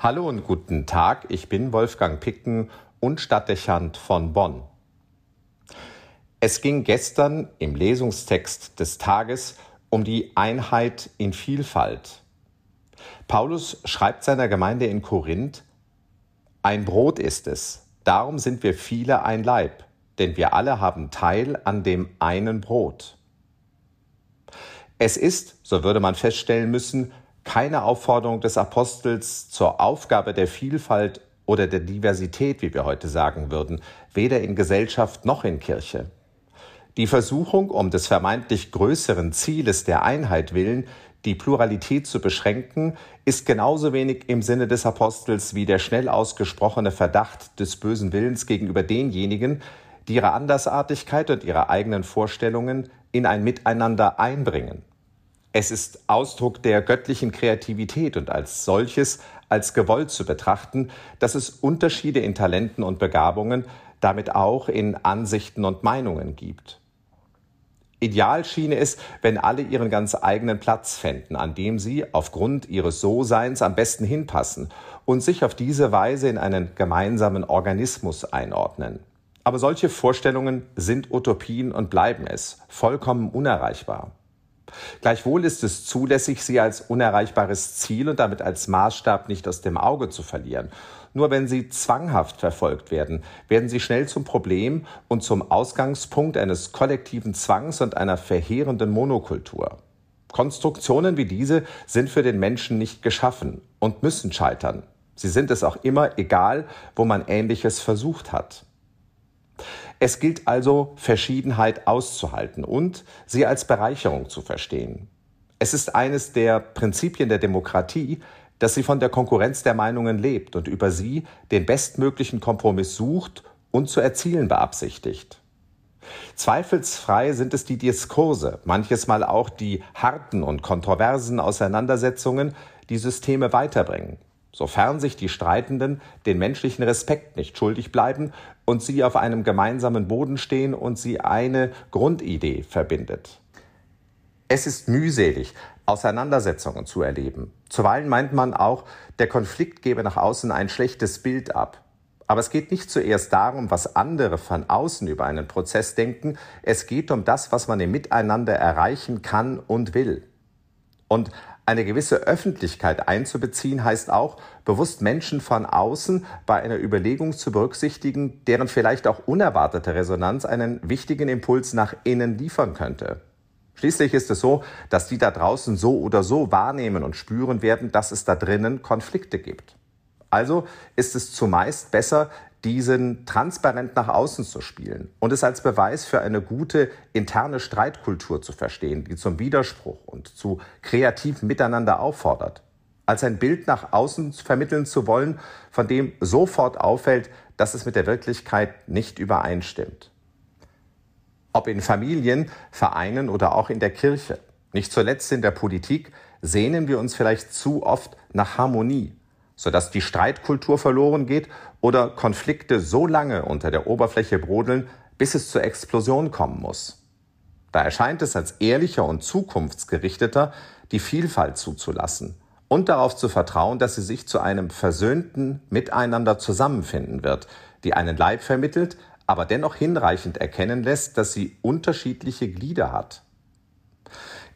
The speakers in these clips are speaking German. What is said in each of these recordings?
Hallo und guten Tag, ich bin Wolfgang Picken und Stadtdechant von Bonn. Es ging gestern im Lesungstext des Tages um die Einheit in Vielfalt. Paulus schreibt seiner Gemeinde in Korinth, ein Brot ist es, darum sind wir viele ein Leib, denn wir alle haben Teil an dem einen Brot. Es ist, so würde man feststellen müssen, keine Aufforderung des Apostels zur Aufgabe der Vielfalt oder der Diversität, wie wir heute sagen würden, weder in Gesellschaft noch in Kirche. Die Versuchung, um des vermeintlich größeren Zieles der Einheit willen, die Pluralität zu beschränken, ist genauso wenig im Sinne des Apostels wie der schnell ausgesprochene Verdacht des bösen Willens gegenüber denjenigen, die ihre Andersartigkeit und ihre eigenen Vorstellungen in ein Miteinander einbringen. Es ist Ausdruck der göttlichen Kreativität und als solches als gewollt zu betrachten, dass es Unterschiede in Talenten und Begabungen, damit auch in Ansichten und Meinungen gibt. Ideal schiene es, wenn alle ihren ganz eigenen Platz fänden, an dem sie aufgrund ihres So-Seins am besten hinpassen und sich auf diese Weise in einen gemeinsamen Organismus einordnen. Aber solche Vorstellungen sind Utopien und bleiben es, vollkommen unerreichbar. Gleichwohl ist es zulässig, sie als unerreichbares Ziel und damit als Maßstab nicht aus dem Auge zu verlieren. Nur wenn sie zwanghaft verfolgt werden, werden sie schnell zum Problem und zum Ausgangspunkt eines kollektiven Zwangs und einer verheerenden Monokultur. Konstruktionen wie diese sind für den Menschen nicht geschaffen und müssen scheitern. Sie sind es auch immer, egal wo man Ähnliches versucht hat. Es gilt also, Verschiedenheit auszuhalten und sie als Bereicherung zu verstehen. Es ist eines der Prinzipien der Demokratie, dass sie von der Konkurrenz der Meinungen lebt und über sie den bestmöglichen Kompromiss sucht und zu erzielen beabsichtigt. Zweifelsfrei sind es die Diskurse, manches Mal auch die harten und kontroversen Auseinandersetzungen, die Systeme weiterbringen sofern sich die Streitenden den menschlichen Respekt nicht schuldig bleiben und sie auf einem gemeinsamen Boden stehen und sie eine Grundidee verbindet. Es ist mühselig, Auseinandersetzungen zu erleben. Zuweilen meint man auch, der Konflikt gebe nach außen ein schlechtes Bild ab. Aber es geht nicht zuerst darum, was andere von außen über einen Prozess denken, es geht um das, was man im Miteinander erreichen kann und will. Und eine gewisse Öffentlichkeit einzubeziehen heißt auch, bewusst Menschen von außen bei einer Überlegung zu berücksichtigen, deren vielleicht auch unerwartete Resonanz einen wichtigen Impuls nach innen liefern könnte. Schließlich ist es so, dass die da draußen so oder so wahrnehmen und spüren werden, dass es da drinnen Konflikte gibt. Also ist es zumeist besser, diesen transparent nach außen zu spielen und es als Beweis für eine gute interne Streitkultur zu verstehen, die zum Widerspruch und zu kreativem Miteinander auffordert, als ein Bild nach außen vermitteln zu wollen, von dem sofort auffällt, dass es mit der Wirklichkeit nicht übereinstimmt. Ob in Familien, Vereinen oder auch in der Kirche, nicht zuletzt in der Politik, sehnen wir uns vielleicht zu oft nach Harmonie, sodass die Streitkultur verloren geht oder Konflikte so lange unter der Oberfläche brodeln, bis es zur Explosion kommen muss. Da erscheint es als ehrlicher und zukunftsgerichteter, die Vielfalt zuzulassen und darauf zu vertrauen, dass sie sich zu einem versöhnten Miteinander zusammenfinden wird, die einen Leib vermittelt, aber dennoch hinreichend erkennen lässt, dass sie unterschiedliche Glieder hat.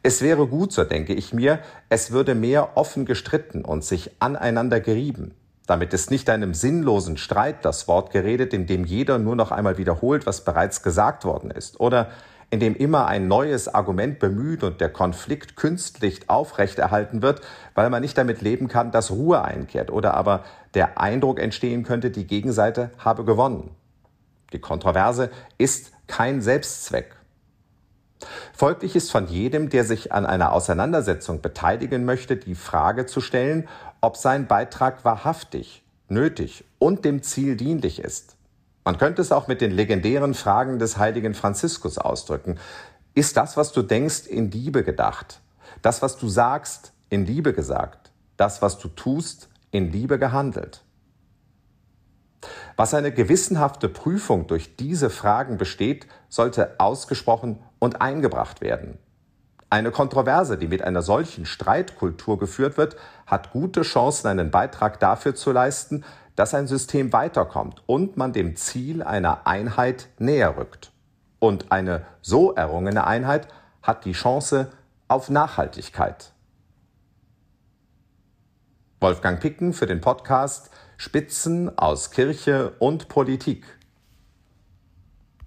Es wäre gut, so denke ich mir, es würde mehr offen gestritten und sich aneinander gerieben, damit es nicht einem sinnlosen Streit das Wort geredet, in dem jeder nur noch einmal wiederholt, was bereits gesagt worden ist, oder in dem immer ein neues Argument bemüht und der Konflikt künstlich aufrechterhalten wird, weil man nicht damit leben kann, dass Ruhe einkehrt oder aber der Eindruck entstehen könnte, die Gegenseite habe gewonnen. Die Kontroverse ist kein Selbstzweck. Folglich ist von jedem, der sich an einer Auseinandersetzung beteiligen möchte, die Frage zu stellen, ob sein Beitrag wahrhaftig, nötig und dem Ziel dienlich ist. Man könnte es auch mit den legendären Fragen des heiligen Franziskus ausdrücken. Ist das, was du denkst, in Liebe gedacht? Das, was du sagst, in Liebe gesagt? Das, was du tust, in Liebe gehandelt? Was eine gewissenhafte Prüfung durch diese Fragen besteht, sollte ausgesprochen und eingebracht werden. Eine Kontroverse, die mit einer solchen Streitkultur geführt wird, hat gute Chancen, einen Beitrag dafür zu leisten, dass ein System weiterkommt und man dem Ziel einer Einheit näher rückt. Und eine so errungene Einheit hat die Chance auf Nachhaltigkeit. Wolfgang Picken für den Podcast Spitzen aus Kirche und Politik.